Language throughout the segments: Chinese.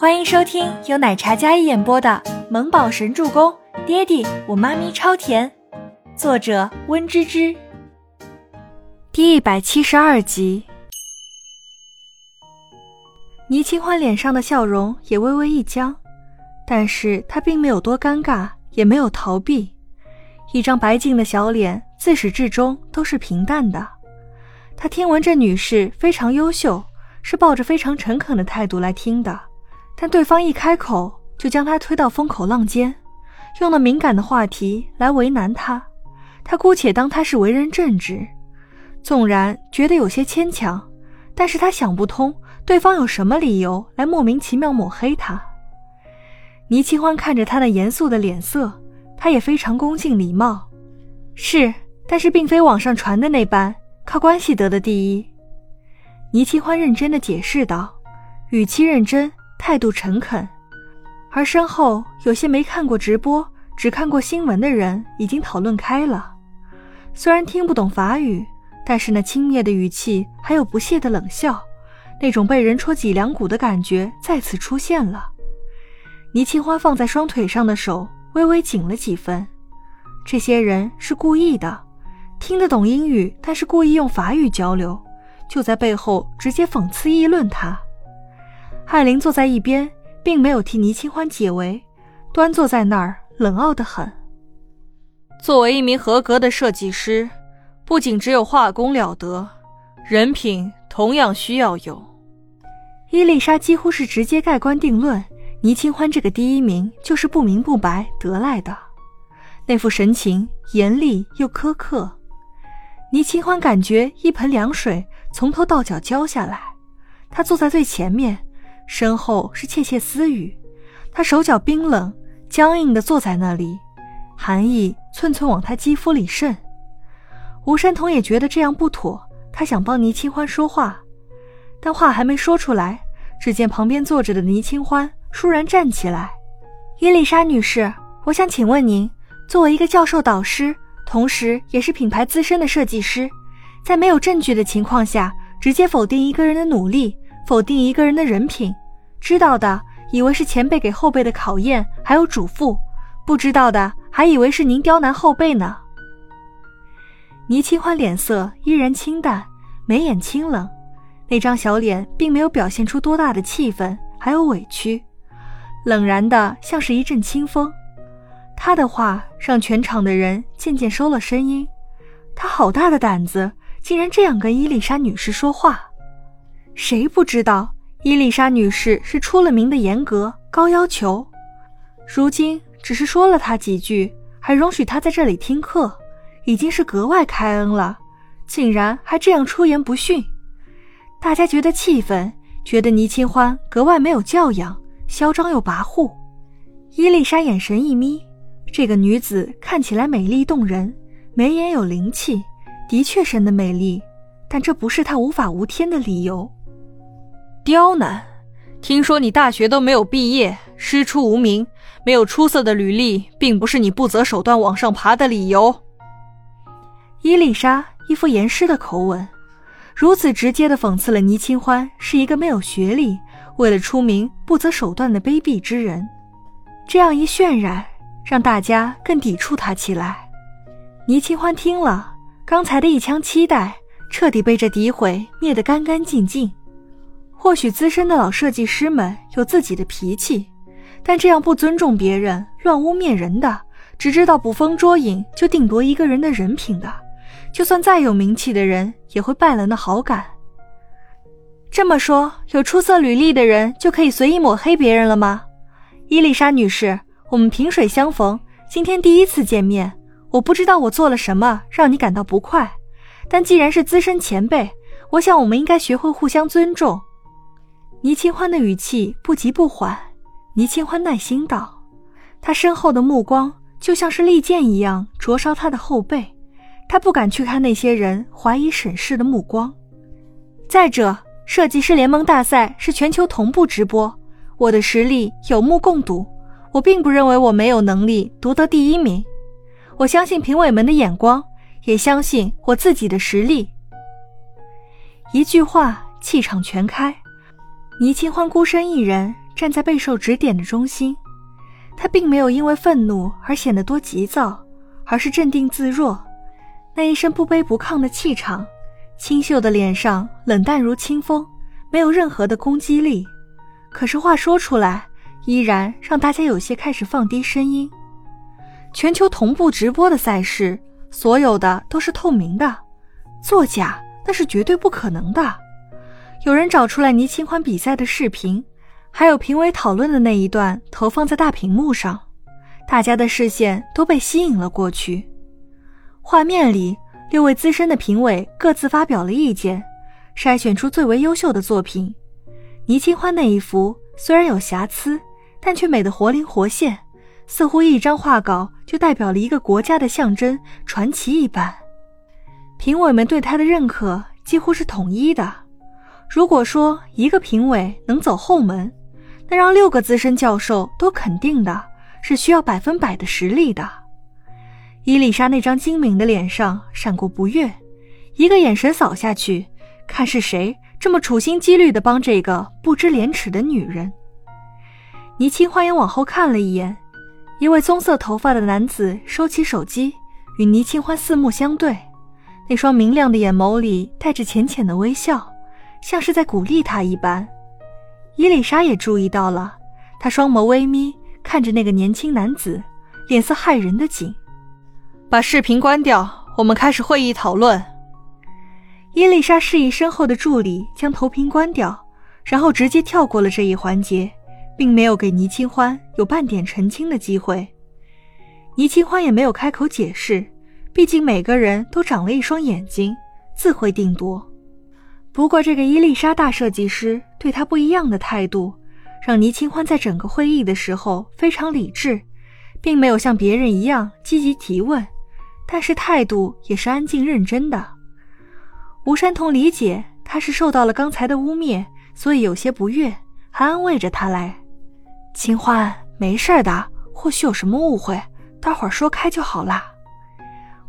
欢迎收听由奶茶嘉一演播的《萌宝神助攻》，爹地我妈咪超甜，作者温芝芝。第一百七十二集。倪清欢脸上的笑容也微微一僵，但是她并没有多尴尬，也没有逃避，一张白净的小脸，自始至终都是平淡的。她听闻这女士非常优秀，是抱着非常诚恳的态度来听的。但对方一开口，就将他推到风口浪尖，用了敏感的话题来为难他。他姑且当他是为人正直，纵然觉得有些牵强，但是他想不通对方有什么理由来莫名其妙抹黑他。倪清欢看着他那严肃的脸色，他也非常恭敬礼貌，是，但是并非网上传的那般靠关系得的第一。倪清欢认真的解释道，语气认真。态度诚恳，而身后有些没看过直播、只看过新闻的人已经讨论开了。虽然听不懂法语，但是那轻蔑的语气还有不屑的冷笑，那种被人戳脊梁骨的感觉再次出现了。倪清欢放在双腿上的手微微紧了几分。这些人是故意的，听得懂英语，但是故意用法语交流，就在背后直接讽刺议论他。艾琳坐在一边，并没有替倪清欢解围，端坐在那儿，冷傲的很。作为一名合格的设计师，不仅只有画工了得，人品同样需要有。伊丽莎几乎是直接盖棺定论，倪清欢这个第一名就是不明不白得来的。那副神情严厉又苛刻，倪清欢感觉一盆凉水从头到脚浇下来。他坐在最前面。身后是窃窃私语，他手脚冰冷、僵硬地坐在那里，寒意寸寸往他肌肤里渗。吴山童也觉得这样不妥，他想帮倪清欢说话，但话还没说出来，只见旁边坐着的倪清欢倏然站起来：“伊丽莎女士，我想请问您，作为一个教授导师，同时也是品牌资深的设计师，在没有证据的情况下，直接否定一个人的努力，否定一个人的人品。”知道的以为是前辈给后辈的考验，还有嘱咐；不知道的还以为是您刁难后辈呢。倪清欢脸色依然清淡，眉眼清冷，那张小脸并没有表现出多大的气愤，还有委屈，冷然的像是一阵清风。他的话让全场的人渐渐收了声音。他好大的胆子，竟然这样跟伊丽莎女士说话。谁不知道？伊丽莎女士是出了名的严格、高要求，如今只是说了她几句，还容许她在这里听课，已经是格外开恩了，竟然还这样出言不逊，大家觉得气愤，觉得倪清欢格外没有教养，嚣张又跋扈。伊丽莎眼神一眯，这个女子看起来美丽动人，眉眼有灵气，的确生的美丽，但这不是她无法无天的理由。刁难？听说你大学都没有毕业，师出无名，没有出色的履历，并不是你不择手段往上爬的理由。伊丽莎一副严师的口吻，如此直接的讽刺了倪清欢是一个没有学历、为了出名不择手段的卑鄙之人。这样一渲染，让大家更抵触他起来。倪清欢听了，刚才的一腔期待彻底被这诋毁灭得干干净净。或许资深的老设计师们有自己的脾气，但这样不尊重别人、乱污蔑人的，只知道捕风捉影就定夺一个人的人品的，就算再有名气的人也会败了那好感。这么说，有出色履历的人就可以随意抹黑别人了吗？伊丽莎女士，我们萍水相逢，今天第一次见面，我不知道我做了什么让你感到不快，但既然是资深前辈，我想我们应该学会互相尊重。倪清欢的语气不急不缓，倪清欢耐心道：“他身后的目光就像是利剑一样灼烧他的后背，他不敢去看那些人怀疑审视的目光。再者，设计师联盟大赛是全球同步直播，我的实力有目共睹，我并不认为我没有能力夺得第一名。我相信评委们的眼光，也相信我自己的实力。”一句话，气场全开。倪清欢孤身一人站在备受指点的中心。他并没有因为愤怒而显得多急躁，而是镇定自若。那一身不卑不亢的气场，清秀的脸上冷淡如清风，没有任何的攻击力。可是话说出来，依然让大家有些开始放低声音。全球同步直播的赛事，所有的都是透明的，作假那是绝对不可能的。有人找出来倪清欢比赛的视频，还有评委讨论的那一段投放在大屏幕上，大家的视线都被吸引了过去。画面里，六位资深的评委各自发表了意见，筛选出最为优秀的作品。倪清欢那一幅虽然有瑕疵，但却美得活灵活现。似乎一张画稿就代表了一个国家的象征传奇一般，评委们对他的认可几乎是统一的。如果说一个评委能走后门，那让六个资深教授都肯定的是需要百分百的实力的。伊丽莎那张精明的脸上闪过不悦，一个眼神扫下去，看是谁这么处心积虑地帮这个不知廉耻的女人。倪清欢也往后看了一眼。一位棕色头发的男子收起手机，与倪清欢四目相对，那双明亮的眼眸里带着浅浅的微笑，像是在鼓励他一般。伊丽莎也注意到了，她双眸微眯，看着那个年轻男子，脸色骇人的紧。把视频关掉，我们开始会议讨论。伊丽莎示意身后的助理将投屏关掉，然后直接跳过了这一环节。并没有给倪清欢有半点澄清的机会，倪清欢也没有开口解释，毕竟每个人都长了一双眼睛，自会定夺。不过，这个伊丽莎大设计师对他不一样的态度，让倪清欢在整个会议的时候非常理智，并没有像别人一样积极提问，但是态度也是安静认真的。吴山童理解他是受到了刚才的污蔑，所以有些不悦，还安慰着他来。清欢，没事的，或许有什么误会，待会儿说开就好啦。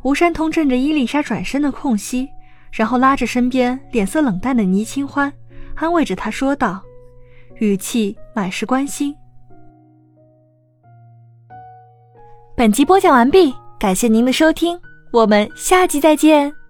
吴山童趁着伊丽莎转身的空隙，然后拉着身边脸色冷淡的倪清欢，安慰着她说道，语气满是关心。本集播讲完毕，感谢您的收听，我们下集再见。